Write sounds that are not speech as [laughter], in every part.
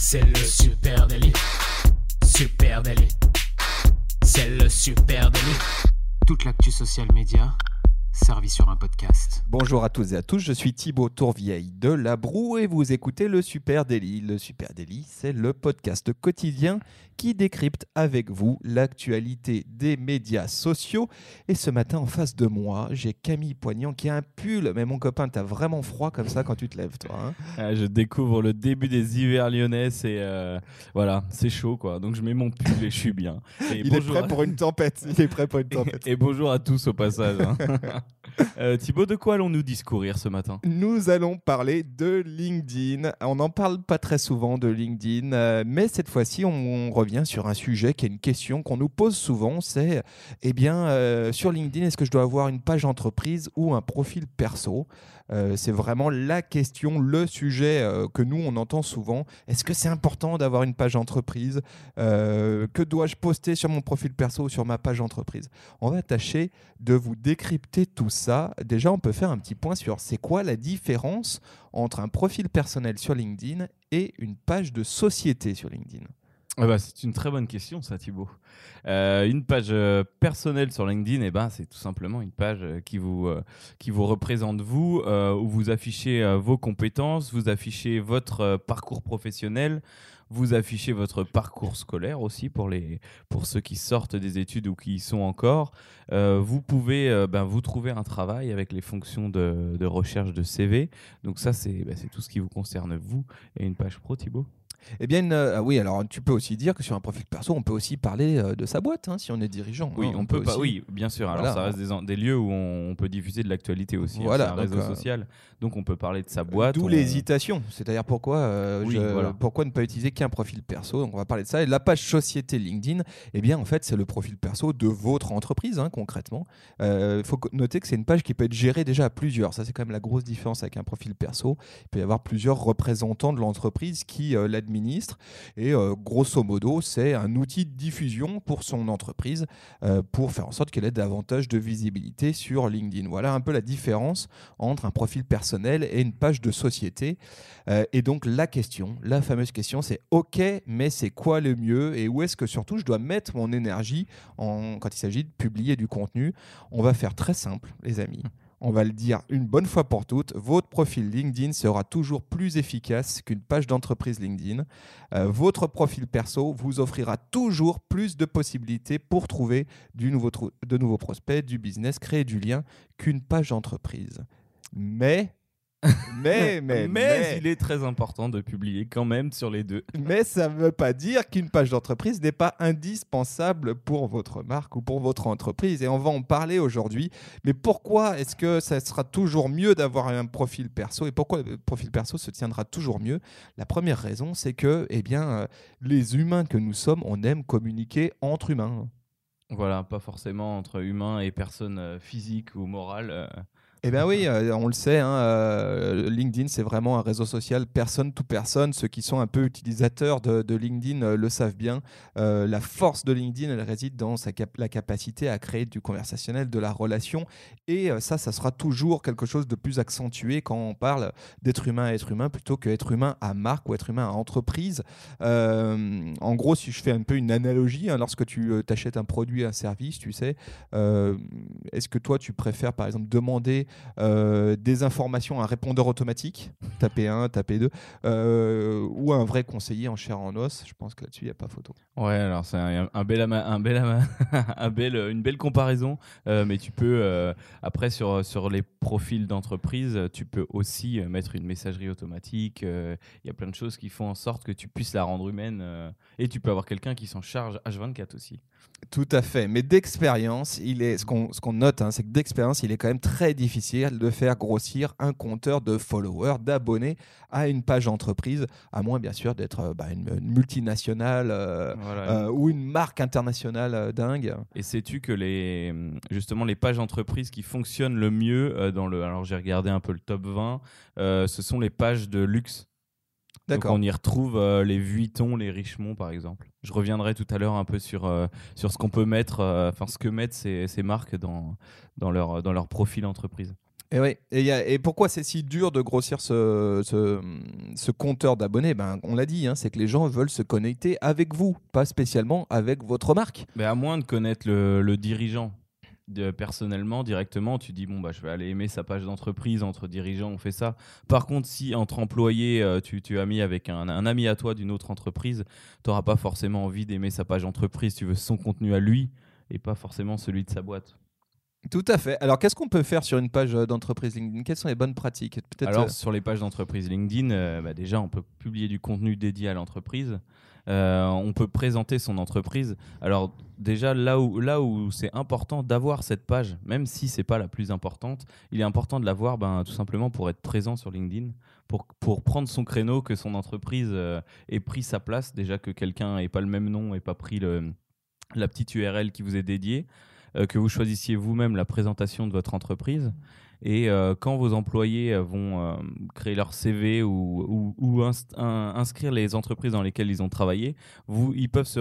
C'est le super délit. Super délit. C'est le super délit. Toute l'actu social média servie sur un podcast. Bonjour à tous et à tous, je suis Thibaut Tourvieille de La Broue et vous écoutez le Super Daily. Le Super Daily, c'est le podcast quotidien qui décrypte avec vous l'actualité des médias sociaux. Et ce matin, en face de moi, j'ai Camille Poignant qui a un pull. Mais mon copain, t'as vraiment froid comme ça quand tu te lèves, toi. hein? Ah, je découvre le début des hivers lyonnais, c'est euh, voilà, c'est chaud quoi. Donc je mets mon pull et je suis bien. Et Il est bonjour prêt à- pour une tempête. Il est prêt pour une [laughs] tempête. Et bonjour à tous au passage. hein. [laughs] Euh, Thibaut, de quoi allons-nous discourir ce matin Nous allons parler de LinkedIn. On n'en parle pas très souvent de LinkedIn, euh, mais cette fois-ci, on, revient sur un sujet qui est une question qu'on nous pose souvent. C'est, eh bien, euh, sur LinkedIn, est-ce que je dois avoir une page entreprise ou un profil perso? Euh, C'est vraiment la question, le sujet euh, que nous, on entend souvent. Est-ce que c'est important d'avoir une page entreprise? Euh, Que dois-je poster sur mon profil perso ou sur ma page entreprise? On va tâcher de vous décrypter tout ça. Déjà, on peut faire un petit point sur c'est quoi la différence entre un profil personnel sur LinkedIn et une page de société sur LinkedIn. Ah bah, C'est une très bonne question ça Thibaut. Euh, une page euh, personnelle sur LinkedIn, eh ben, c'est tout simplement une page euh, qui, vous, qui vous représente vous, où vous affichez vos compétences, vous affichez votre parcours professionnel, vous affichez votre parcours scolaire aussi pour, les, pour ceux qui sortent des études ou qui y sont encore. Vous pouvez ben, vous trouver un travail avec les fonctions de, recherche de CV. Donc ça, c'est ben, c'est tout ce qui vous concerne vous. Et une page pro, Thibaut Eh bien, ah oui, alors tu peux aussi dire que sur un profil perso, on peut aussi parler euh, de sa boîte hein, si on est dirigeant. Oui, hein, on, peut pas. aussi- Oui, bien sûr. Alors Voilà. ça reste des, des lieux où on, peut diffuser de l'actualité aussi. hein. Voilà, c'est un donc, réseau euh, social, donc on peut parler de sa boîte. D'où on- l'hésitation. C'est-à-dire pourquoi, euh, Oui, je- voilà. pourquoi ne pas utiliser qu'un profil perso. Donc on va parler de ça. Et la page société LinkedIn, eh bien en fait c'est le profil perso de votre entreprise hein, concrètement. Il faut noter que c'est une page qui peut être gérée déjà à plusieurs. Ça c'est quand même la grosse différence avec un profil perso. Il peut y avoir plusieurs représentants de l'entreprise qui euh, l'administrent. Et euh, grosso modo c'est un outil de diffusion pour son entreprise euh, pour faire en sorte qu'elle ait davantage de visibilité sur LinkedIn. Voilà un peu la différence entre un profil personnel et une page de société. Euh, et donc la question, la fameuse question, c'est OK, mais c'est quoi le mieux? Et où est-ce que surtout je dois mettre mon énergie quand il s'agit de publier du contenu? On va faire très simple, les amis. On va le dire une bonne fois pour toutes, votre profil LinkedIn sera toujours plus efficace qu'une page d'entreprise LinkedIn. Euh, votre profil perso vous offrira toujours plus de possibilités pour trouver de nouveaux prospects, du business, créer du lien qu'une page d'entreprise. Mais, [laughs] mais, mais, Mais, il est très important de publier quand même sur les deux. [laughs] mais ça ne veut pas dire qu'une page d'entreprise n'est pas indispensable pour votre marque ou pour votre entreprise. Et on va en parler aujourd'hui. Mais pourquoi est-ce que ça sera toujours mieux d'avoir un profil perso et pourquoi le profil perso se tiendra toujours mieux? La première raison, c'est que eh bien, euh, les humains que nous sommes, on aime communiquer entre humains. Voilà, pas forcément entre humains et personnes euh, physiques ou morales. Eh bien oui, euh, on le sait, hein, euh, LinkedIn, c'est vraiment un réseau social personne to personne. Ceux qui sont un peu utilisateurs de, LinkedIn euh, le savent bien. La force de LinkedIn, elle réside dans sa la capacité à créer du conversationnel, de la relation. Et ça, ça sera toujours quelque chose de plus accentué quand on parle d'être humain à être humain plutôt que être humain à marque ou être humain à entreprise. En gros, si je fais un peu une analogie, hein, lorsque tu t'achètes un produit, un service, tu sais, est-ce que toi, tu préfères par exemple demander euh, des informations à un répondeur automatique, taper 1, taper 2, euh, ou un vrai conseiller en chair en os Je pense que là-dessus, il n'y a pas photo. Ouais, alors c'est un, bel, un bel, [laughs] un bel, une belle comparaison, euh, mais tu peux euh, après sur sur les profils d'entreprise, tu peux aussi mettre une messagerie automatique. Il y a plein de choses qui font en sorte que tu puisses la rendre humaine, et tu peux avoir quelqu'un qui s'en charge H24 aussi. Tout à fait. Mais d'expérience, il est ce qu'on ce qu'on note, hein, c'est que d'expérience, il est quand même très difficile de faire grossir un compteur de followers, d'abonnés à une page entreprise, à moins bien sûr d'être euh, bah, une, une multinationale euh, Voilà. euh, ou une marque internationale euh, dingue. Et sais-tu que les, justement les pages entreprises qui fonctionnent le mieux dans le, alors j'ai regardé un peu le top 20, euh, ce sont les pages de luxe. Donc D'accord. on y retrouve euh, les Vuitton, les Richemont par exemple. Je reviendrai tout à l'heure un peu sur, euh, sur ce qu'on peut mettre, euh, enfin ce que mettent ces, ces marques dans, dans, leur, dans leur profil entreprise. Et, ouais. et, y a, et pourquoi c'est si dur de grossir ce, ce, ce compteur d'abonnés? Ben, On l'a dit, hein, c'est que les gens veulent se connecter avec vous, pas spécialement avec votre marque. Mais à moins de connaître le, le dirigeant. De, personnellement, directement, tu dis bon bah je vais aller aimer sa page d'entreprise entre dirigeants, on fait ça. Par contre, si entre employés, euh, tu, tu as mis avec un, un, ami à toi d'une autre entreprise, tu n'auras pas forcément envie d'aimer sa page d'entreprise. Tu veux son contenu à lui et pas forcément celui de sa boîte. Tout à fait. Alors, qu'est-ce qu'on peut faire sur une page d'entreprise LinkedIn? Quelles sont les bonnes pratiques? Alors, euh... sur les pages d'entreprise LinkedIn, euh, bah, déjà, on peut publier du contenu dédié à l'entreprise. Euh, on peut présenter son entreprise. Alors, déjà, là où, là où c'est important d'avoir cette page, même si c'est pas la plus importante, il est important de l'avoir ben, tout simplement pour être présent sur LinkedIn, pour, pour prendre son créneau, que son entreprise euh, ait pris sa place. Déjà, que quelqu'un n'ait pas le même nom et pas pris la petite URL qui vous est dédiée. Euh, que vous choisissiez vous-même la présentation de votre entreprise. Et euh, quand vos employés vont euh, créer leur CV ou, ou, inscrire les entreprises dans lesquelles ils ont travaillé, vous, ils peuvent se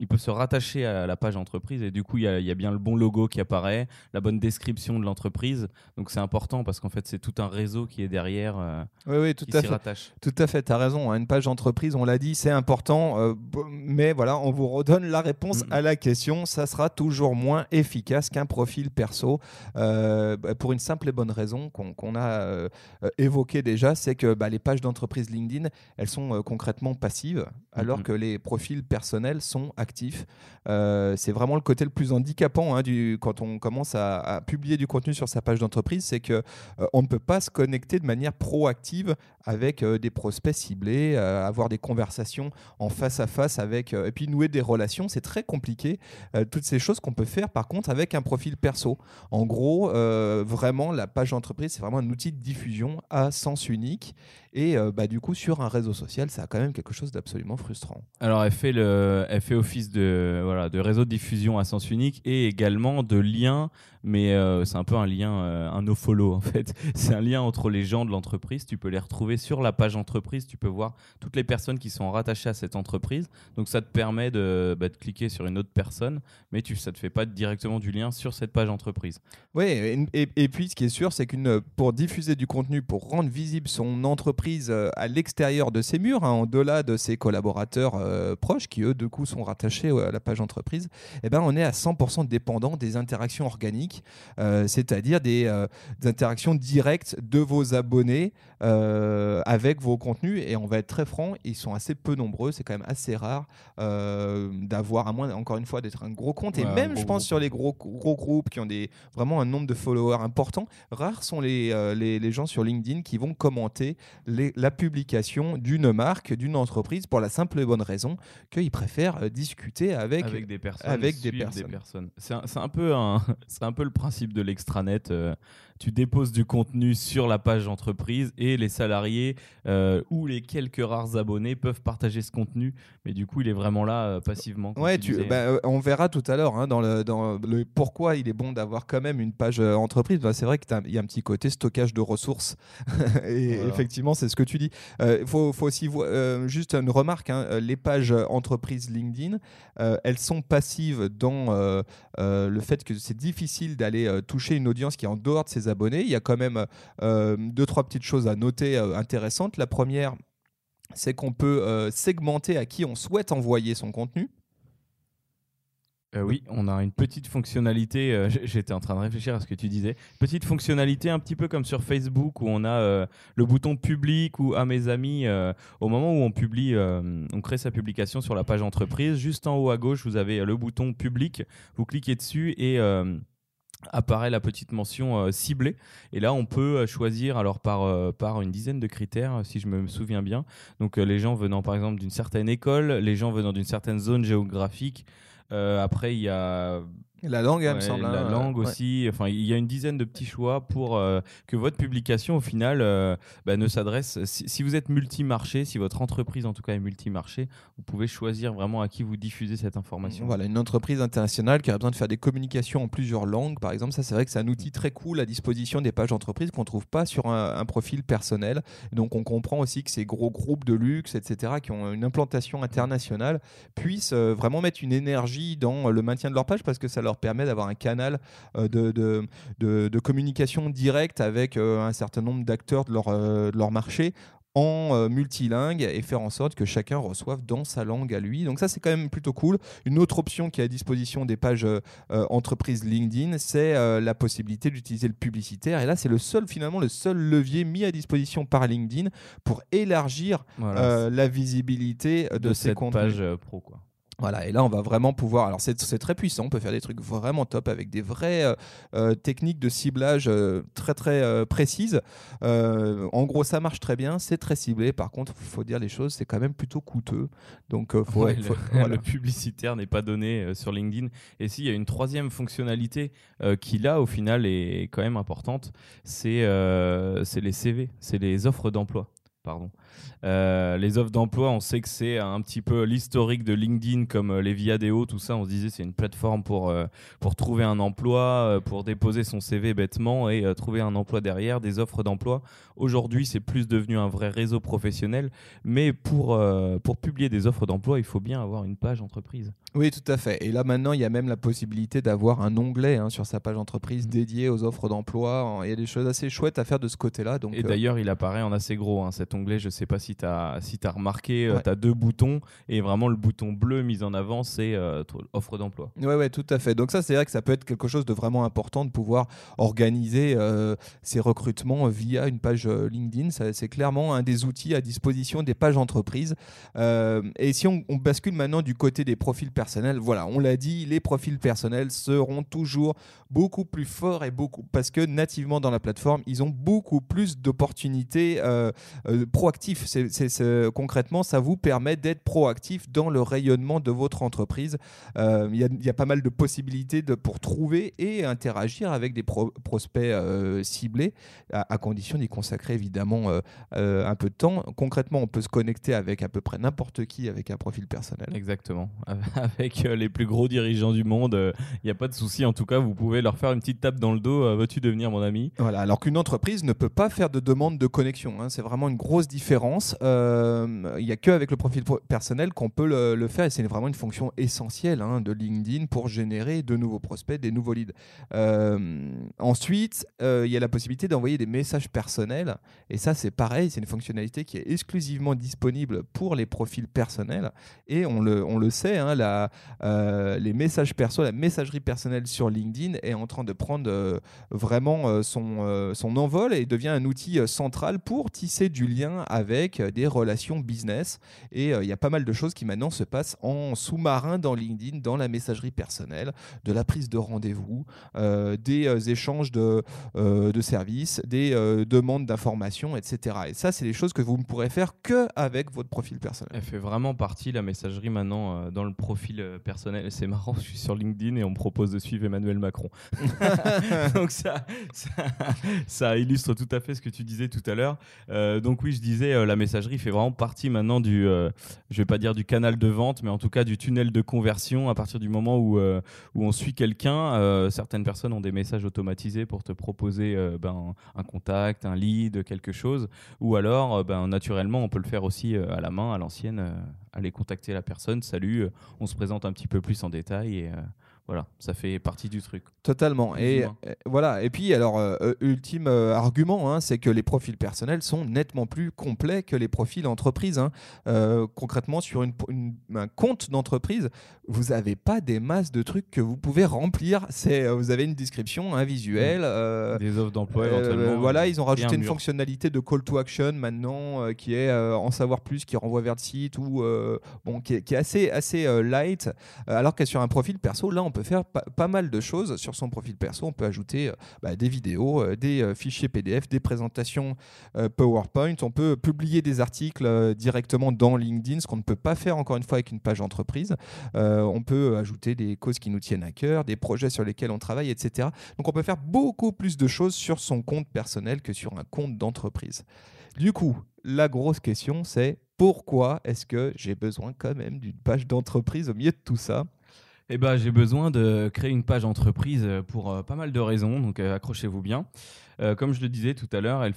ils peuvent se rattacher à la page entreprise et du coup il y, y, a bien le bon logo qui apparaît, la bonne description de l'entreprise. Donc c'est important parce qu'en fait c'est tout un réseau qui est derrière. Euh, oui, oui, tout qui à fait. Rattache. Tout à fait, tu as raison. Hein. Une page entreprise, on l'a dit, c'est important, euh, mais voilà, on vous redonne la réponse mmh. à la question. Ça sera toujours moins efficace qu'un profil perso euh, pour une simple et bonne raison qu'on qu a euh, évoquée déjà, c'est que bah, les pages d'entreprise LinkedIn, elles sont concrètement passives, alors mmh. que les profils personnels sont actifs Euh, c'est vraiment le côté le plus handicapant hein, quand on commence à, publier du contenu sur sa page d'entreprise, c'est que euh, on ne peut pas se connecter de manière proactive avec euh, des prospects ciblés, avoir des conversations en face à face avec, et puis nouer des relations, c'est très compliqué. toutes ces choses qu'on peut faire par contre avec un profil perso. En gros, vraiment, la page d'entreprise, c'est vraiment un outil de diffusion à sens unique. Et bah, du coup, sur un réseau social, ça a quand même quelque chose d'absolument frustrant. Alors, elle fait, le, elle fait office de, voilà, de réseau de diffusion à sens unique et également de lien, mais euh, c'est un peu un lien, euh, un no-follow en fait. [laughs] C'est un lien entre les gens de l'entreprise. Tu peux les retrouver sur la page entreprise. Tu peux voir toutes les personnes qui sont rattachées à cette entreprise. Donc, ça te permet de, bah, de cliquer sur une autre personne, mais tu, ça ne te fait pas directement du lien sur cette page entreprise. Oui, et, et, et puis ce qui est sûr, c'est qu'une pour diffuser du contenu, pour rendre visible son entreprise, à l'extérieur de ses murs, hein, en-delà de ses collaborateurs euh, proches, qui eux, de coup, sont rattachés à la page entreprise, eh ben, on est à 100% dépendant des interactions organiques, euh, c'est-à-dire des, euh, des, interactions directes de vos abonnés euh, avec vos contenus. Et on va être très franc, ils sont assez peu nombreux, c'est quand même assez rare euh, d'avoir, à moins, encore une fois, d'être un gros compte. Et ouais, même, je pense, groupe. sur les gros, gros groupes qui ont des, vraiment un nombre de followers important, rares sont les, euh, les, les gens sur LinkedIn qui vont commenter les, la publication d'une marque, d'une entreprise, pour la simple et bonne raison qu'ils préfèrent discuter avec, avec des personnes. Avec des personnes. Des personnes. C'est un, un, peu un, [laughs] un peu le principe de l'extranet. Euh, tu déposes du contenu sur la page entreprise et les salariés euh, ou les quelques rares abonnés peuvent partager ce contenu. Mais du coup, il est vraiment là euh, passivement. Ouais, tu, tu bah, on verra tout à l'heure hein, dans, le, dans le pourquoi il est bon d'avoir quand même une page euh, entreprise. Bah, c'est vrai qu'il y a un petit côté stockage de ressources. [laughs] et voilà. effectivement, c'est ce que tu dis. Il euh, faut, faut, aussi voir juste une remarque hein, les pages entreprises LinkedIn, elles sont passives dans le fait que c'est difficile d'aller toucher une audience qui est en dehors de ses Il y a quand même euh, deux, trois petites choses à noter euh, intéressantes. La première, c'est qu'on peut euh, segmenter à qui on souhaite envoyer son contenu. Oui, on a une petite fonctionnalité. [laughs] J'étais en train de réfléchir à ce que tu disais. Petite fonctionnalité un petit peu comme sur Facebook où on a le bouton public ou à mes amis. au moment où on publie, on crée sa publication sur la page entreprise, juste en haut à gauche, vous avez le bouton public. Vous cliquez dessus et apparaît la petite mention euh, ciblée. Et là on peut choisir alors par euh, par une dizaine de critères si je me souviens bien. Donc euh, les gens venant par exemple d'une certaine école les gens venant d'une certaine zone géographique euh, après, il y a la langue, ouais, me semble. La hein, langue ouais. aussi. Enfin, il y a une dizaine de petits choix pour euh, que votre publication, au final, euh, bah, ne s'adresse. Si, si, vous êtes multimarché, si votre entreprise, en tout cas, est multimarché, vous pouvez choisir vraiment à qui vous diffusez cette information. Voilà, une entreprise internationale qui a besoin de faire des communications en plusieurs langues, par exemple, ça, c'est vrai que c'est un outil très cool à disposition des pages d'entreprise qu'on ne trouve pas sur un, un, profil personnel. Donc, on comprend aussi que ces gros groupes de luxe, etc., qui ont une implantation internationale, puissent euh, vraiment mettre une énergie dans le maintien de leur page parce que ça leur leur permet d'avoir un canal de, de, de, communication directe avec un certain nombre d'acteurs de leur, de leur marché en euh, multilingue et faire en sorte que chacun reçoive dans sa langue à lui. Donc ça, c'est quand même plutôt cool. Une autre option qui est à disposition des pages euh, euh, entreprises LinkedIn, c'est la possibilité d'utiliser le publicitaire. Et là, c'est le seul, finalement, le seul levier mis à disposition par LinkedIn pour élargir la visibilité de, de ces cette page pro. Quoi. Voilà, et là on va vraiment pouvoir. Alors c'est très puissant, on peut faire des trucs vraiment top avec des vraies euh, euh, techniques de ciblage euh, très très précises. en gros, ça marche très bien, c'est très ciblé. Par contre, il faut dire les choses, c'est quand même plutôt coûteux. Donc, faut, le, [laughs] publicitaire n'est pas donné sur LinkedIn. Et s'il y a une troisième fonctionnalité qui là, au final, est quand même importante, c'est les CV, c'est les offres d'emploi. Pardon. Euh, les offres d'emploi, on sait que c'est un petit peu l'historique de LinkedIn, comme euh, les Viadeo, tout ça. On se disait c'est une plateforme pour, euh, pour trouver un emploi, pour déposer son CV bêtement et trouver un emploi derrière, des offres d'emploi. Aujourd'hui, c'est plus devenu un vrai réseau professionnel, mais pour, pour publier des offres d'emploi, il faut bien avoir une page entreprise. Oui, tout à fait. Et là, maintenant, il y a même la possibilité d'avoir un onglet hein, sur sa page entreprise mmh. dédié aux offres d'emploi. Il y a des choses assez chouettes à faire de ce côté-là. Donc, et d'ailleurs, il apparaît en assez gros, hein, cet onglet. Je ne sais pas si tu as, si as remarqué, euh, tu as deux boutons et vraiment le bouton bleu mis en avant, c'est euh, offre d'emploi. Oui, ouais, tout à fait. Donc ça, c'est vrai que ça peut être quelque chose de vraiment important de pouvoir organiser euh, ces recrutements via une page LinkedIn. C'est clairement un des outils à disposition des pages entreprises. et si on, bascule maintenant du côté des profils personnels, voilà, on l'a dit, les profils personnels seront toujours beaucoup plus forts et beaucoup parce que nativement dans la plateforme, ils ont beaucoup plus d'opportunités proactifs c'est, concrètement, ça vous permet d'être proactif dans le rayonnement de votre entreprise. Euh, il y, a pas mal de possibilités de, pour trouver et interagir avec des prospects euh, ciblés, à, condition d'y consacrer évidemment euh, un peu de temps. Concrètement, on peut se connecter avec à peu près n'importe qui avec un profil personnel. Exactement. [laughs] Avec les plus gros dirigeants du monde, il n'y a pas de souci. En tout cas, vous pouvez leur faire une petite tape dans le dos. Veux-tu devenir mon ami? Voilà. Alors qu'une entreprise ne peut pas faire de demande de connexion. Hein. C'est vraiment une grosse différence. Euh, il n'y a qu'avec le profil personnel qu'on peut le, faire et c'est vraiment une fonction essentielle hein, de LinkedIn pour générer de nouveaux prospects, des nouveaux leads. Euh, ensuite, euh, il y a la possibilité d'envoyer des messages personnels et ça c'est pareil, c'est une fonctionnalité qui est exclusivement disponible pour les profils personnels et on le, on le sait, hein, la, les messages perso, la messagerie personnelle sur LinkedIn est en train de prendre vraiment son, son envol et devient un outil central pour tisser du lien avec des relations business. Et euh, il y a pas mal de choses qui maintenant se passent en sous-marin dans LinkedIn, dans la messagerie personnelle, de la prise de rendez-vous, euh, des euh, échanges de, de services, des demandes d'informations, etc. Et ça, c'est des choses que vous ne pourrez faire que avec votre profil personnel. Elle fait vraiment partie, la messagerie maintenant, dans le profil personnel. C'est marrant, je suis sur LinkedIn et on me propose de suivre Emmanuel Macron. [laughs] [laughs] donc ça, ça, ça, illustre tout à fait ce que tu disais tout à l'heure. donc oui, je disais, la messagerie fait vraiment partie maintenant du, euh, je vais pas dire du canal de vente, mais en tout cas du tunnel de conversion. À partir du moment où, euh, où on suit quelqu'un, euh, certaines personnes ont des messages automatisés pour te proposer ben, un contact, un lead, quelque chose. Ou alors, ben, naturellement, on peut le faire aussi à la main, à l'ancienne, aller contacter la personne. Salut, on se présente un petit peu plus en détail et voilà, ça fait partie du truc. Totalement. Et euh, voilà. Et puis alors, euh, euh, ultime argument, hein, c'est que les profils personnels sont nettement plus complets que les profils entreprises. Hein. concrètement, sur une, un compte d'entreprise, vous n'avez pas des masses de trucs que vous pouvez remplir. C'est, vous avez une description, un visuel, des offres d'emploi voilà, ils ont rajouté une fonctionnalité de call to action maintenant qui est en savoir plus, qui renvoie vers le site ou bon, qui est, qui est, assez assez light. alors que sur un profil perso, là, on peut faire pas mal de choses sur son profil perso. On peut ajouter euh, bah, des vidéos, euh, des euh, fichiers PDF, des présentations PowerPoint. On peut publier des articles directement dans LinkedIn, ce qu'on ne peut pas faire encore une fois avec une page entreprise. on peut ajouter des causes qui nous tiennent à cœur, des projets sur lesquels on travaille, etc. Donc on peut faire beaucoup plus de choses sur son compte personnel que sur un compte d'entreprise. Du coup, la grosse question, c'est pourquoi est-ce que j'ai besoin quand même d'une page d'entreprise au milieu de tout ça? Eh ben, j'ai besoin de créer une page entreprise pour euh, pas mal de raisons, donc euh, accrochez-vous bien. Euh, comme je le disais tout à l'heure, elle,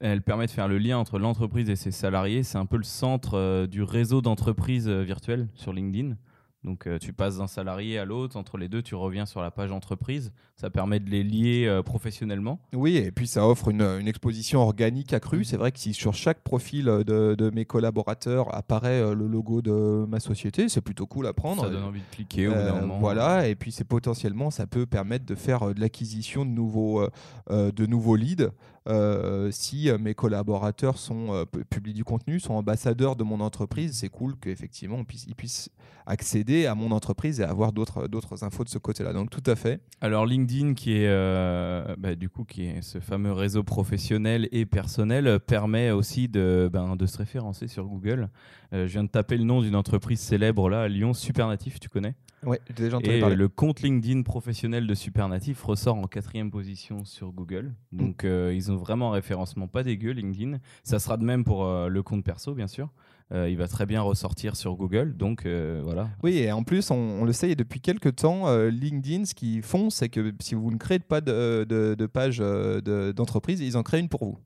elle permet de faire le lien entre l'entreprise et ses salariés. C'est un peu le centre du réseau d'entreprises virtuelles sur LinkedIn. Donc euh, tu passes d'un salarié à l'autre, entre les deux, tu reviens sur la page entreprise. Ça permet de les lier euh, professionnellement. Oui, et puis ça offre une, une exposition organique accrue. C'est vrai que si sur chaque profil de, de mes collaborateurs apparaît euh, le logo de ma société, c'est plutôt cool à prendre. Ça donne envie de cliquer au bout d'un Euh, moment. Voilà, et puis c'est potentiellement, ça peut permettre de faire euh, de l'acquisition de nouveaux, euh, euh, de nouveaux leads. Euh, si euh, mes collaborateurs sont euh, pu- publient du contenu, sont ambassadeurs de mon entreprise, c'est cool qu'effectivement ils puissent accéder à mon entreprise et avoir d'autres infos de ce côté-là. Donc tout à fait. Alors LinkedIn, qui est bah, du coup qui est ce fameux réseau professionnel et personnel, permet aussi de, ben, de se référencer sur Google. Je viens de taper le nom d'une entreprise célèbre là Lyon, Supernatif, tu connais? Ouais, j'ai déjà entendu Et parler. le compte LinkedIn professionnel de Supernatif ressort en quatrième position sur Google. Donc euh, ils ont vraiment un référencement pas dégueu LinkedIn. Ça sera de même pour euh, le compte perso bien sûr. Euh, il va très bien ressortir sur Google. Donc euh, voilà. Oui, et en plus, on, on le sait, et depuis quelques temps, euh, LinkedIn, ce qu'ils font, c'est que si vous ne créez pas de, de- de page euh, de- d'entreprise, ils en créent une pour vous.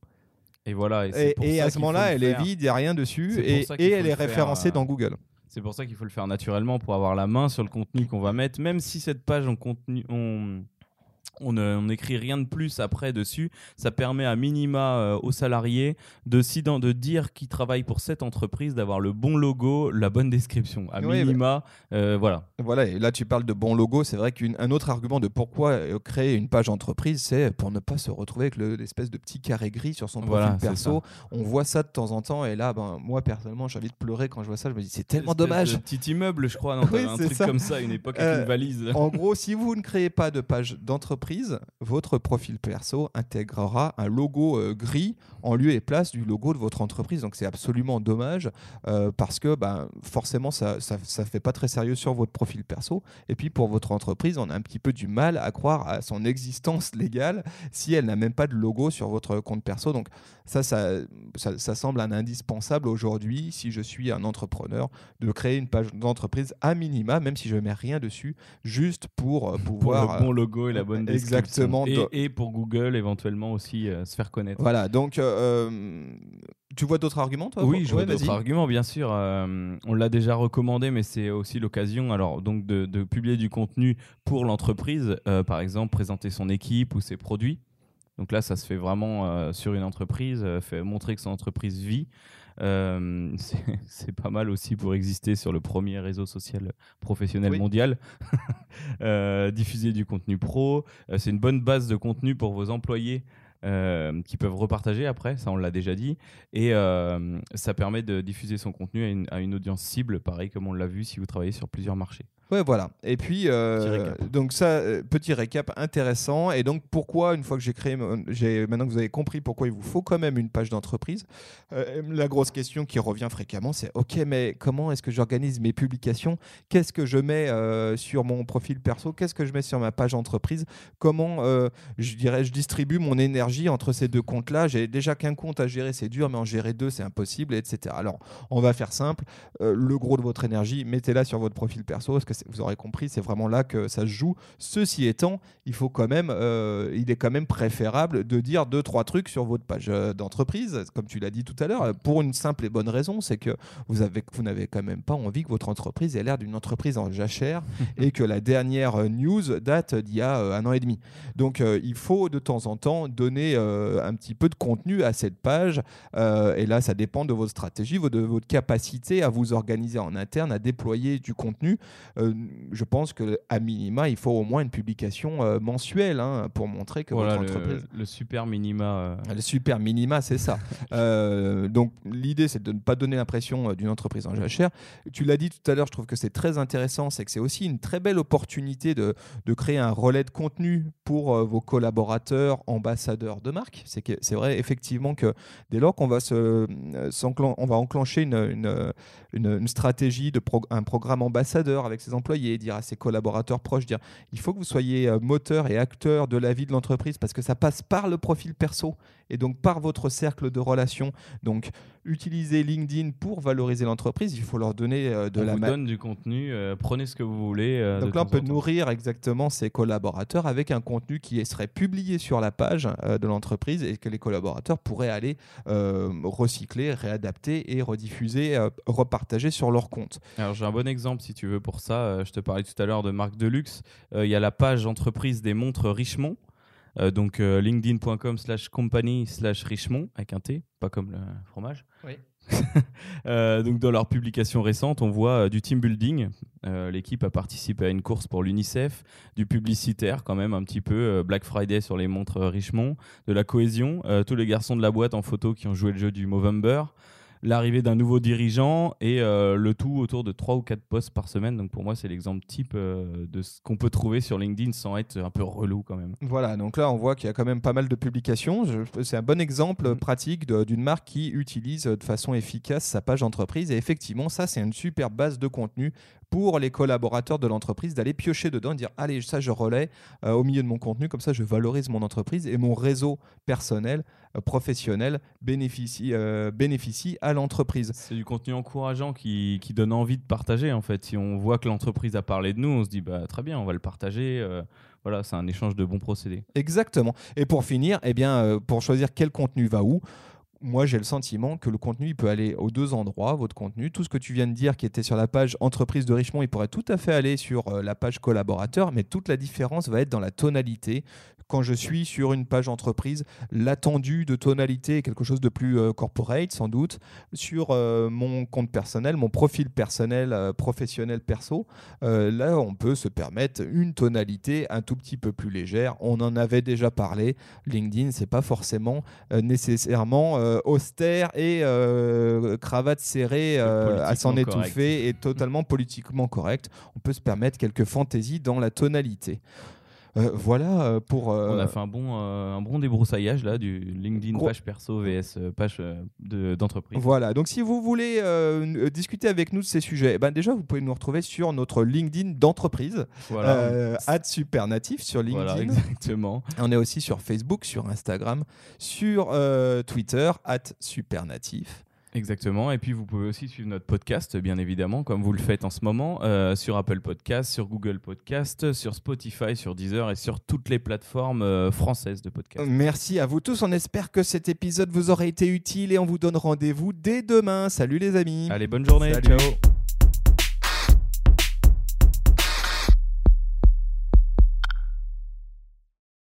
Et voilà. Et, pour et ça à ce moment-là, le elle est vide, il n'y a rien dessus, et, elle le est référencée euh, dans Google. C'est pour ça qu'il faut le faire naturellement pour avoir la main sur le contenu qu'on va mettre, même si cette page en contenu, on, on n'écrit rien de plus après dessus. Ça permet à minima euh, aux salariés de, de dire qu'ils travaillent pour cette entreprise, d'avoir le bon logo, la bonne description. À Ouais, minima, euh, voilà. Voilà, et là tu parles de bon logo, c'est vrai qu'un autre argument de pourquoi euh, créer une page entreprise, c'est pour ne pas se retrouver avec le- l'espèce de petit carré gris sur son profil Voilà, perso. On voit ça de temps en temps, et là, ben, moi personnellement, j'ai envie de pleurer quand je vois ça, je me dis c'est tellement dommage. de petit immeuble, je crois, non, [laughs] Oui, un c'est truc ça. comme ça une époque avec Euh, une valise. En gros, si vous ne créez pas de page d'entreprise, votre profil perso intégrera un logo euh, gris en lieu et place du logo de votre entreprise. Donc c'est absolument dommage euh, parce que ben, forcément ça, ça, ça fait pas très sérieux sur votre profil perso. Et puis pour votre entreprise, on a un petit peu du mal à croire à son existence légale si elle n'a même pas de logo sur votre compte perso. Donc ça, ça, ça, ça semble un indispensable aujourd'hui si je suis un entrepreneur de créer une page d'entreprise à minima, même si je mets rien dessus, juste pour euh, Pour pouvoir. le bon logo et la bonne description. Exactement. Et, pour Google, éventuellement aussi euh, se faire connaître. Voilà, donc euh, tu vois d'autres arguments toi Oui, je vois Ouais, d'autres vas-y. arguments, bien sûr. Euh, on l'a déjà recommandé, mais c'est aussi l'occasion alors donc de, de publier du contenu pour l'entreprise, euh, par exemple présenter son équipe ou ses produits. Donc là, ça se fait vraiment euh, sur une entreprise, euh, fait montrer que son entreprise vit. Euh, [laughs] c'est pas mal aussi pour exister sur le premier réseau social professionnel Oui. mondial. [laughs] Euh, diffuser du contenu pro, euh, c'est une bonne base de contenu pour vos employés euh, qui peuvent repartager après, ça on l'a déjà dit. Et ça permet de diffuser son contenu à une, à une audience cible, pareil comme on l'a vu si vous travaillez sur plusieurs marchés. Ouais, voilà. Et puis, euh, donc ça, euh, petit récap intéressant. Et donc, pourquoi, une fois que j'ai créé, mon- j'ai maintenant que vous avez compris pourquoi il vous faut quand même une page d'entreprise, euh, la grosse question qui revient fréquemment, c'est OK, mais comment est-ce que j'organise mes publications? Qu'est-ce que je mets euh, sur mon profil perso? Qu'est-ce que je mets sur ma page entreprise Comment, je dirais, je distribue mon énergie entre ces deux comptes-là? J'ai déjà qu'un compte à gérer, c'est dur, mais en gérer deux, c'est impossible, etc. Alors, on va faire simple. Le gros de votre énergie, mettez-la sur votre profil perso, parce que c'est- vous aurez compris, c'est vraiment là que ça se joue. Ceci étant, il faut quand même, euh, il est quand même préférable de dire deux trois trucs sur votre page euh, d'entreprise, comme tu l'as dit tout à l'heure, pour une simple et bonne raison, c'est que vous avez, vous n'avez quand même pas envie que votre entreprise ait l'air d'une entreprise en jachère [laughs] et que la dernière euh, news date d'il y a un an et demi. Donc, euh, il faut de temps en temps donner euh, un petit peu de contenu à cette page. Et là, ça dépend de votre stratégie, de votre capacité à vous organiser en interne, à déployer du contenu. Euh, je pense que à minima, il faut au moins une publication euh, mensuelle hein, pour montrer que voilà votre le, entreprise. le super minima. euh, Le super minima, c'est ça. [laughs] Donc l'idée, c'est de ne pas donner l'impression d'une entreprise en jachère. Tu l'as dit tout à l'heure, je trouve que c'est très intéressant, c'est que c'est aussi une très belle opportunité de, de créer un relais de contenu pour vos collaborateurs, ambassadeurs de marque. C'est que c'est vrai effectivement que dès lors qu'on va se, on va enclencher une, une, une- une stratégie de pro- un programme ambassadeur avec ses employés, dire à ses collaborateurs proches, dire il faut que vous soyez euh, moteur et acteur de la vie de l'entreprise parce que ça passe par le profil perso et donc par votre cercle de relations. Donc utilisez LinkedIn pour valoriser l'entreprise. Il faut leur donner euh, de On la vous donne du contenu, euh, prenez ce que vous voulez. euh, donc là, on peut nourrir exactement ses collaborateurs avec un contenu qui serait publié sur la page euh, de l'entreprise et que les collaborateurs pourraient aller recycler, réadapter et rediffuser, repartager sur leur compte. Alors j'ai un bon exemple si tu veux pour ça. Je te parlais tout à l'heure de marque de luxe. Il y a la page entreprise des montres Richemont. Euh, donc euh, linkedin.com slash company slash Richemont avec un T, pas comme le fromage. Oui. [laughs] Euh, donc dans leur publication récente, on voit du team building. L'équipe a participé à une course pour l'UNICEF, du publicitaire quand même un petit peu, Black Friday sur les montres Richemont, de la cohésion, tous les garçons de la boîte en photo qui ont joué le jeu du Movember, l'arrivée d'un nouveau dirigeant et euh, le tout autour de 3 ou 4 posts par semaine. Donc pour moi, c'est l'exemple type euh, de ce qu'on peut trouver sur LinkedIn sans être un peu relou quand même. Voilà, donc là on voit qu'il y a quand même pas mal de publications. C'est un bon exemple Mhm. pratique d'une marque qui utilise de façon efficace sa page entreprise. Et effectivement, ça c'est une super base de contenu pour les collaborateurs de l'entreprise d'aller piocher dedans et dire allez, ça je relais euh, au milieu de mon contenu, comme ça je valorise mon entreprise et mon réseau personnel, euh, professionnel bénéficie, euh, bénéficie à l'entreprise. C'est du contenu encourageant qui, qui donne envie de partager en fait. Si on voit que l'entreprise a parlé de nous, on se dit bah très bien, on va le partager. voilà, c'est un échange de bons procédés. Exactement. Et pour finir, eh bien, pour choisir quel contenu va où, moi j'ai le sentiment que le contenu il peut aller aux deux endroits, votre contenu. Tout ce que tu viens de dire qui était sur la page entreprise de Richemont, il pourrait tout à fait aller sur euh, la page collaborateur, mais toute la différence va être dans la tonalité. Quand je suis sur une page entreprise, l'attendu de tonalité est quelque chose de plus euh, corporate sans doute. Sur euh, mon compte personnel, mon profil personnel, professionnel perso, là on peut se permettre une tonalité un tout petit peu plus légère. On en avait déjà parlé. LinkedIn, c'est pas forcément nécessairement euh, austère et euh, cravate serrée euh, à s'en étouffer et totalement politiquement correct. On peut se permettre quelques fantaisies dans la tonalité. Euh, voilà euh, pour. euh, On a fait un bon, euh, un bon débroussaillage là du LinkedIn Gros- page perso vs page de- d'entreprise. Voilà, donc si vous voulez discuter avec nous de ces sujets, eh ben déjà vous pouvez nous retrouver sur notre LinkedIn d'entreprise, Voilà. @supernatif sur LinkedIn. Voilà, exactement. [laughs] On est aussi sur Facebook, sur Instagram, sur Twitter, @supernatif. Exactement. Et puis, vous pouvez aussi suivre notre podcast, bien évidemment, comme vous le faites en ce moment, euh, sur Apple Podcast, sur Google Podcast, sur Spotify, sur Deezer et sur toutes les plateformes euh, françaises de podcast. Merci à vous tous. On espère que cet épisode vous aura été utile et on vous donne rendez-vous dès demain. Salut les amis. Allez, bonne journée. Salut. Ciao.